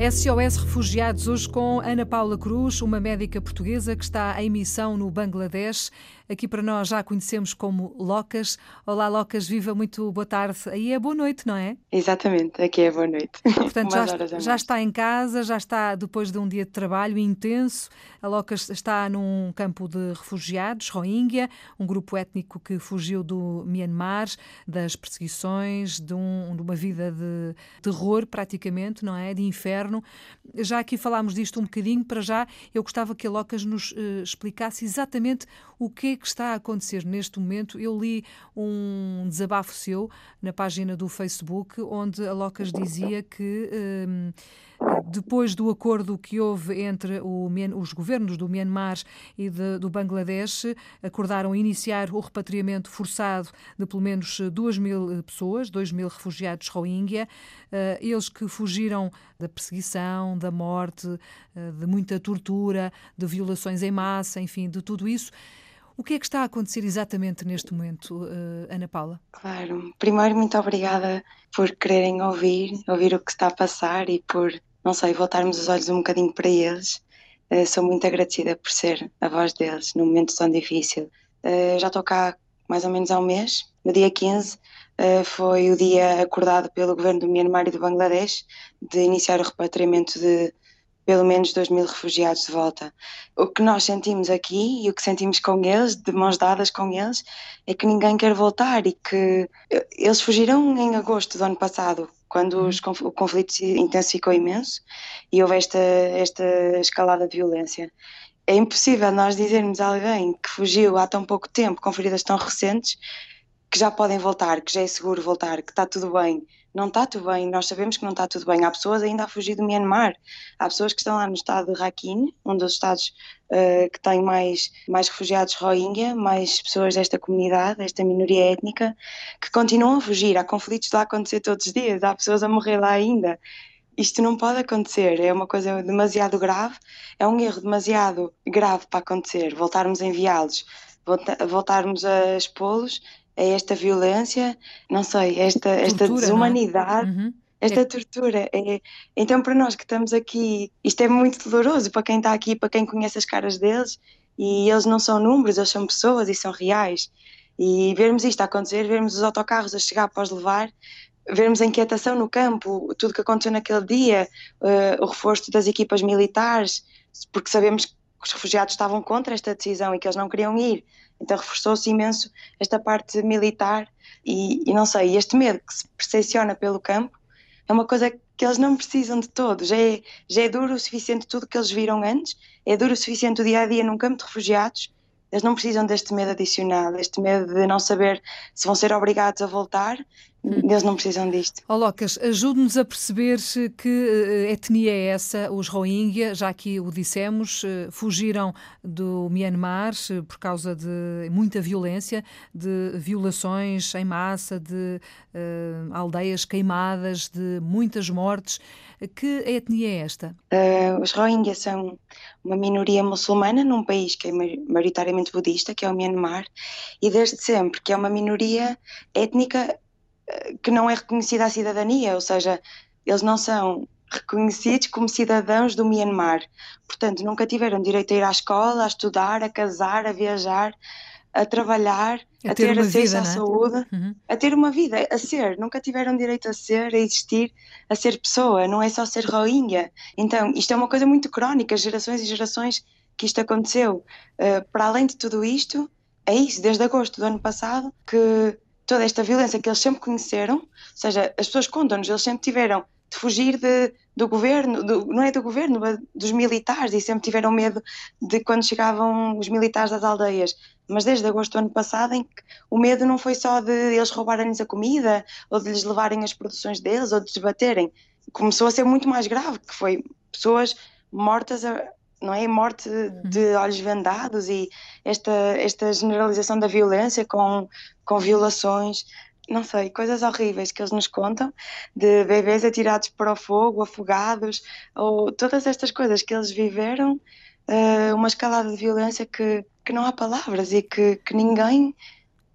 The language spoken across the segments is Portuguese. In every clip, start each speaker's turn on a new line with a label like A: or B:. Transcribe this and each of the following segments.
A: SOS Refugiados, hoje com Ana Paula Cruz, uma médica portuguesa que está em missão no Bangladesh. Aqui para nós já a conhecemos como Locas. Olá, Locas, viva, muito boa tarde. Aí é boa noite, não é?
B: Exatamente, aqui é boa noite.
A: Portanto, já, já está em casa, já está depois de um dia de trabalho intenso. A Locas está num campo de refugiados, Rohingya, um grupo étnico que fugiu do Myanmar, das perseguições, de, um, de uma vida de terror, praticamente, não é? De inferno. Já aqui falámos disto um bocadinho, para já eu gostava que a Locas nos uh, explicasse exatamente o que é que está a acontecer neste momento. Eu li um desabafo seu na página do Facebook, onde a Locas dizia que. Um, depois do acordo que houve entre o, os governos do Myanmar e de, do Bangladesh, acordaram iniciar o repatriamento forçado de pelo menos 2 mil pessoas, 2 mil refugiados Rohingya, uh, eles que fugiram da perseguição, da morte, uh, de muita tortura, de violações em massa, enfim, de tudo isso. O que é que está a acontecer exatamente neste momento, Ana Paula?
B: Claro, primeiro muito obrigada por quererem ouvir, ouvir o que está a passar e por, não sei, voltarmos os olhos um bocadinho para eles. Uh, sou muito agradecida por ser a voz deles num momento tão difícil. Uh, já estou cá mais ou menos há um mês. No dia 15 foi o dia acordado pelo governo do Myanmar e do Bangladesh de iniciar o repatriamento de pelo menos 2 mil refugiados de volta. O que nós sentimos aqui e o que sentimos com eles, de mãos dadas com eles, é que ninguém quer voltar e que eles fugiram em agosto do ano passado, quando uhum. os, o conflito se intensificou imenso e houve esta, esta escalada de violência. É impossível nós dizermos a alguém que fugiu há tão pouco tempo, com feridas tão recentes, que já podem voltar, que já é seguro voltar, que está tudo bem não está tudo bem, nós sabemos que não está tudo bem. Há pessoas ainda a fugir do Myanmar, há pessoas que estão lá no estado de Rakhine, um dos estados uh, que tem mais, mais refugiados Rohingya, mais pessoas desta comunidade, desta minoria étnica, que continuam a fugir. Há conflitos lá a acontecer todos os dias, há pessoas a morrer lá ainda. Isto não pode acontecer, é uma coisa demasiado grave, é um erro demasiado grave para acontecer. Voltarmos a enviá-los, voltarmos a expô-los é esta violência, não sei, esta, esta tortura, é? desumanidade. Uhum. Esta é... tortura, é... então para nós que estamos aqui, isto é muito doloroso para quem está aqui, para quem conhece as caras deles, e eles não são números, eles são pessoas e são reais. E vermos isto acontecer, vermos os autocarros a chegar para os levar, vermos a inquietação no campo, tudo que aconteceu naquele dia, uh, o reforço das equipas militares, porque sabemos que os refugiados estavam contra esta decisão e que eles não queriam ir. Então reforçou-se imenso esta parte militar e, e, não sei, este medo que se percepciona pelo campo é uma coisa que eles não precisam de todo. Já é, já é duro o suficiente tudo que eles viram antes, é duro o suficiente o dia a dia num campo de refugiados. Eles não precisam deste medo adicional, deste medo de não saber se vão ser obrigados a voltar. Eles não precisam disto.
A: Oh, Locas, ajude-nos a perceber que uh, etnia é essa, os Rohingya, já que o dissemos, uh, fugiram do Myanmar uh, por causa de muita violência, de violações em massa, de aldeias queimadas, de muitas mortes. Que etnia é esta?
B: os Rohingya são uma minoria muçulmana num país que é maioritariamente budista, que é o Myanmar, e desde sempre que é uma minoria étnica que não é reconhecida a cidadania, ou seja, eles não são reconhecidos como cidadãos do Myanmar. Portanto, nunca tiveram direito a ir à escola, a estudar, a casar, a viajar, a trabalhar, a, a ter, ter acesso vida, à é? saúde, uhum. a ter uma vida, a ser. Nunca tiveram direito a ser, a existir, a ser pessoa. Não é só ser Rohingya. Então, isto é uma coisa muito crónica, gerações e gerações que isto aconteceu. Uh, para além de tudo isto, é isso, desde agosto do ano passado, que toda esta violência que eles sempre conheceram, ou seja, as pessoas contam-nos, eles sempre tiveram de fugir de, do governo, do, não é do governo, dos militares, e sempre tiveram medo de quando chegavam os militares das aldeias. Mas desde agosto do ano passado, em que o medo não foi só de eles roubarem-lhes a comida, ou de lhes levarem as produções deles, ou de desbaterem. Começou a ser muito mais grave, que foi pessoas mortas a, não é? Morte de uhum. olhos vendados e esta, esta generalização da violência com, com violações, não sei, coisas horríveis que eles nos contam, de bebês atirados para o fogo, afogados, ou todas estas coisas que eles viveram, uh, uma escalada de violência que, que não há palavras e que, que ninguém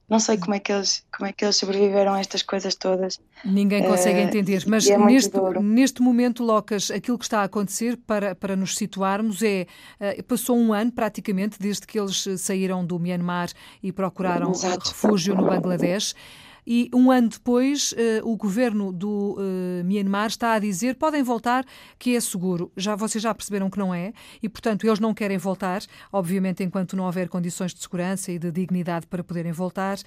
B: Não sei como é que eles, como é que eles sobreviveram a estas coisas todas.
A: Ninguém consegue uh, entender, mas é neste, neste momento, Locas, aquilo que está a acontecer, para, para nos situarmos, é uh, passou um ano praticamente desde que eles saíram do Myanmar e procuraram Exato. refúgio no Bangladesh. E um ano depois, uh, o governo do uh, Myanmar está a dizer podem voltar, que é seguro. Já vocês já perceberam que não é, e portanto eles não querem voltar, obviamente enquanto não houver condições de segurança e de dignidade para poderem voltar.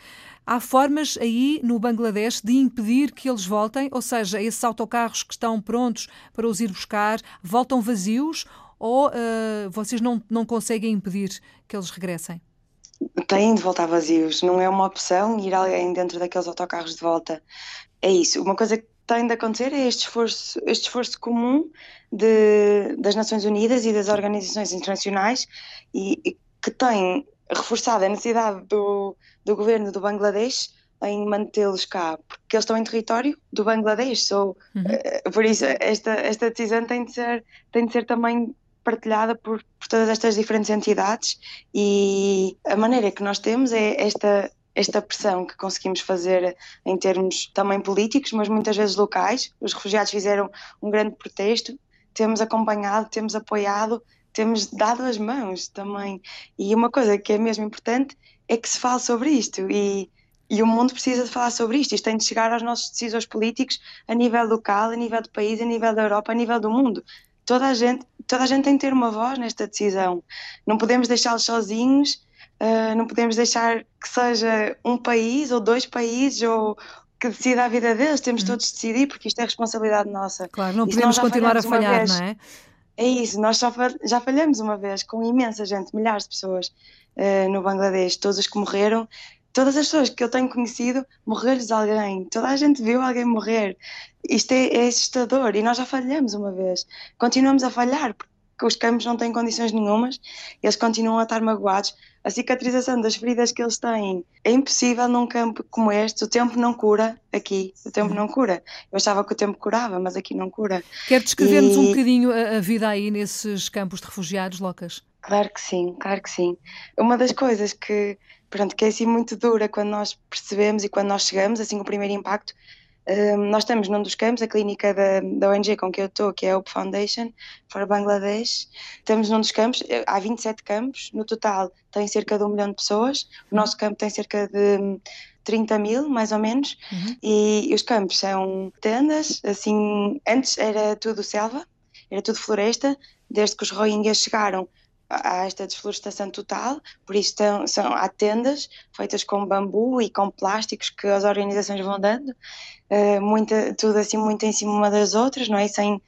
A: Há formas aí no Bangladesh de impedir que eles voltem, ou seja, esses autocarros que estão prontos para os ir buscar voltam vazios ou uh, vocês não, não conseguem impedir que eles regressem?
B: Têm de voltar vazios, não é uma opção ir alguém dentro daqueles autocarros de volta. É isso. Uma coisa que tem de acontecer é este esforço, este esforço comum de, das Nações Unidas e das organizações internacionais e, e que tem reforçado a necessidade do, do governo do Bangladesh em mantê-los cá, porque eles estão em território do Bangladesh, so, uhum. uh, por isso esta, esta decisão tem de ser, tem de ser também partilhada por, por todas estas diferentes entidades e a maneira que nós temos é esta esta pressão que conseguimos fazer em termos também políticos, mas muitas vezes locais. Os refugiados fizeram um grande protesto, temos acompanhado, temos apoiado, temos dado as mãos também. E uma coisa que é mesmo importante é que se fale sobre isto e, e o mundo precisa de falar sobre isto. Isto tem de chegar aos nossos decisores políticos a nível local, a nível do país, a nível da Europa, a nível do mundo toda a gente, toda a gente tem que ter uma voz nesta decisão. Não podemos deixá-los sozinhos, uh, não podemos deixar que seja um país ou dois países ou que decida a vida deles, temos uhum. todos de decidir porque isto é responsabilidade nossa.
A: Claro, não podemos continuar a falhar,
B: vez,
A: não é?
B: É isso, nós só, já falhamos uma vez com imensa gente, milhares de pessoas uh, no Bangladesh, todos os que morreram todas as pessoas que eu tenho conhecido, morreu-lhes alguém, toda a gente viu alguém morrer. Isto é, é, assustador e nós já falhamos uma vez. Continuamos a falhar porque os campos não têm condições nenhumas, eles continuam a estar magoados. A cicatrização das feridas que eles têm é impossível num campo como este. O tempo não cura aqui, o tempo não cura. Eu achava que o tempo curava, mas aqui não cura.
A: Quer descrever-nos e... um bocadinho a, a vida aí nesses campos de refugiados, Locas?
B: Claro que sim, claro que sim. Uma das coisas que pronto, que é assim muito dura quando nós percebemos e quando nós chegamos, assim, o primeiro impacto. Um, nós estamos num dos campos, a clínica da, da ONG com que eu estou, que é a Hope Foundation for Bangladesh. Estamos num dos campos, há 27 campos, no total tem cerca de um milhão de pessoas. O nosso campo tem cerca de 30 mil, mais ou menos, uhum. e os campos são tendas, assim, antes era tudo selva, era tudo floresta, desde que os Rohingyas chegaram há esta desflorestação total, por isso estão, são, há tendas feitas com bambu e com plásticos que as organizações vão dando, uh, muita, tudo assim muito em cima uma das outras, não é? Sem,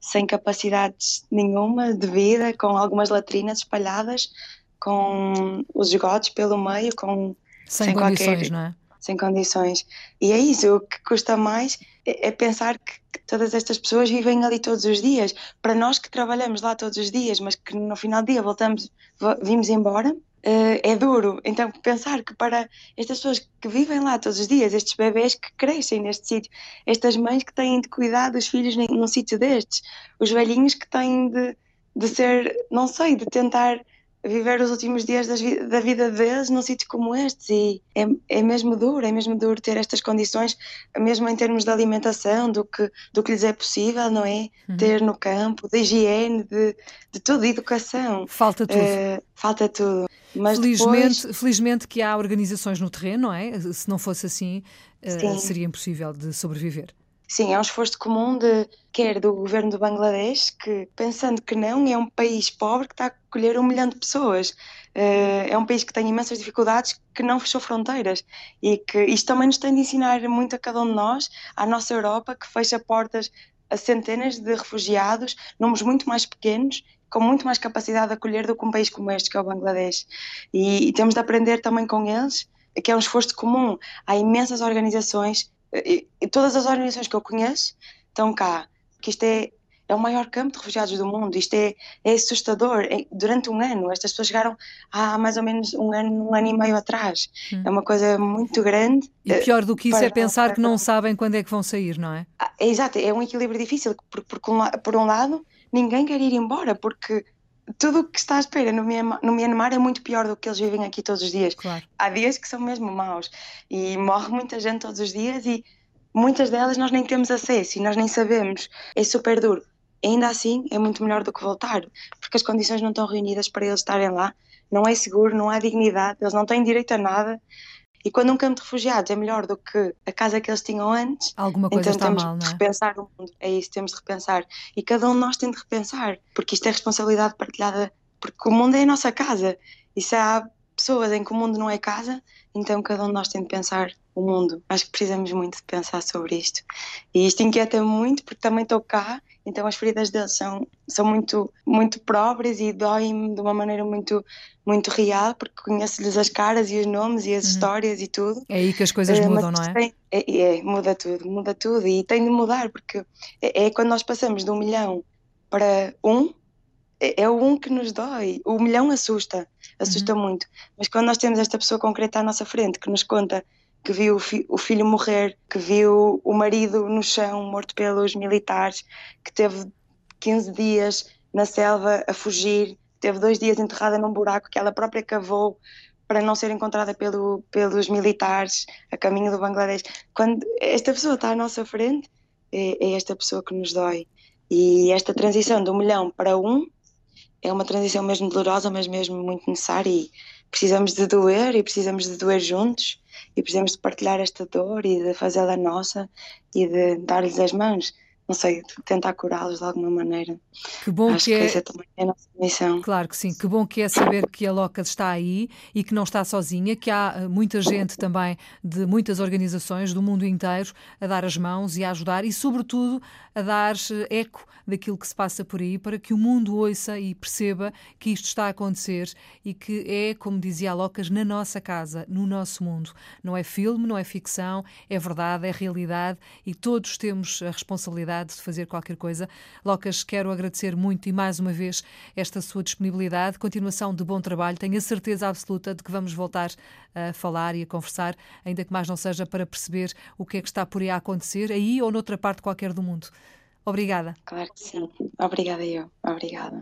B: sem capacidades nenhuma de vida, com algumas latrinas espalhadas, com os esgotos pelo meio, com
A: sem, sem condições, qualquer, não é?
B: Sem condições. E é isso, o que custa mais é, é pensar que todas estas pessoas vivem ali todos os dias. Para nós que trabalhamos lá todos os dias, mas que no final do dia voltamos, vimos embora, Uh, é duro. Então, pensar que para estas pessoas que vivem lá todos os dias, estes bebês que crescem neste sítio, estas mães que têm de cuidar dos filhos num sítio destes, os velhinhos que têm de, de ser, não sei, de tentar viver os últimos dias da vida deles num sítio como este e é, é mesmo duro, é mesmo duro ter estas condições, mesmo em termos de alimentação, do que, do que lhes é possível, não é? Uhum. Ter no campo, de higiene, de, de tudo, de educação.
A: Falta tudo. Uh,
B: falta tudo.
A: Mas felizmente, depois... felizmente que há organizações no terreno, não é? Se não fosse assim, uh, seria impossível de sobreviver.
B: Sim, é um esforço comum de quer do governo do Bangladesh, que pensando que não é um país pobre que está a acolher um milhão de pessoas. Uh, é um país que tem imensas dificuldades, que não fechou fronteiras e que isto também nos tem de ensinar muito a cada um de nós, à nossa Europa, que fecha portas a centenas de refugiados, números muito mais pequenos, com muito mais capacidade de acolher do que um país como este, que é o Bangladesh. E, e temos de aprender também com eles, que é um esforço comum. Há imensas organizações e, e todas as organizações que eu conheço estão cá, que isto é, é o maior campo de refugiados do mundo, isto é, é assustador. É, durante um ano, estas pessoas chegaram há mais ou menos um ano, um ano e meio atrás. Hum. É uma coisa muito grande.
A: E pior do que isso é pensar que não sabem quando é que vão sair, não é?
B: é exato, é um equilíbrio difícil, porque por, por, um lado, ninguém quer ir embora, porque tudo o que está à espera no Myanmar, no Myanmar é muito pior do que eles vivem aqui todos os dias.
A: Claro.
B: Há dias que são mesmo maus e morre muita gente todos os dias e muitas delas nós nem temos acesso e nós nem sabemos. É super duro. Ainda assim, é muito melhor do que voltar, porque as condições não estão reunidas para eles estarem lá. Não é seguro, não há dignidade, eles não têm direito a nada. E quando um campo de refugiados é melhor do que a casa que eles tinham antes,
A: Alguma coisa
B: então
A: está
B: temos
A: mal,
B: de
A: não é?
B: repensar o mundo. É isso, temos de repensar. E cada um de nós tem de repensar, porque isto é responsabilidade partilhada, porque o mundo é a nossa casa. E se há pessoas em que o mundo não é casa, então cada um de nós tem de pensar o mundo. Acho que precisamos muito de pensar sobre isto. E isto inquieta-me muito, porque também estou cá, então as feridas deles são, são muito, muito próprias e doem-me de uma maneira muito, muito real, porque conheço-lhes as caras e os nomes e as
A: Uhum.
B: histórias e tudo.
A: É aí que as coisas
B: Eh,
A: mudam, não é?
B: tem- é, é, muda tudo, muda tudo e tem de mudar porque é, é quando nós passamos de um milhão para um, é, é o um que nos dói. O milhão assusta, assusta
A: Uhum.
B: muito. Mas quando nós temos esta pessoa concreta à nossa frente que nos conta que viu o, fi- o filho morrer, que viu o marido no chão morto pelos militares, que teve 15 dias na selva a fugir, teve dois dias enterrada num buraco que ela própria cavou para não ser encontrada pelo, pelos militares a caminho do Bangladesh. Quando esta pessoa está à nossa frente, é, é esta pessoa que nos dói. E esta transição de um milhão para um é uma transição mesmo dolorosa, mas mesmo muito necessária. E precisamos de doer e precisamos de doer juntos e precisamos de partilhar esta dor e de fazê-la nossa e de dar-lhes as mãos. Não sei, tentar curá-los de alguma maneira.
A: Que bom
B: Acho
A: que
B: que
A: é.
B: essa também é a nossa missão.
A: Claro que sim, que bom que é saber que a Locas está aí e que não está sozinha, que há eh, muita gente também de muitas organizações do mundo inteiro a dar as mãos e a ajudar e, sobretudo, a dar eh, eco daquilo que se passa por aí para que o mundo ouça e perceba que isto está a acontecer e que é, como dizia a Locas, na nossa casa, no nosso mundo. Não é filme, não é ficção, é verdade, é realidade e todos temos a responsabilidade de fazer qualquer coisa. Locas, quero agradecer muito e mais uma vez esta sua disponibilidade, continuação de bom trabalho. Tenho a certeza absoluta de que vamos voltar a falar e a conversar, ainda que mais não seja para perceber o que é que está por aí a acontecer, aí ou noutra parte qualquer do mundo. Obrigada.
B: Claro que sim. Obrigada eu. Obrigada.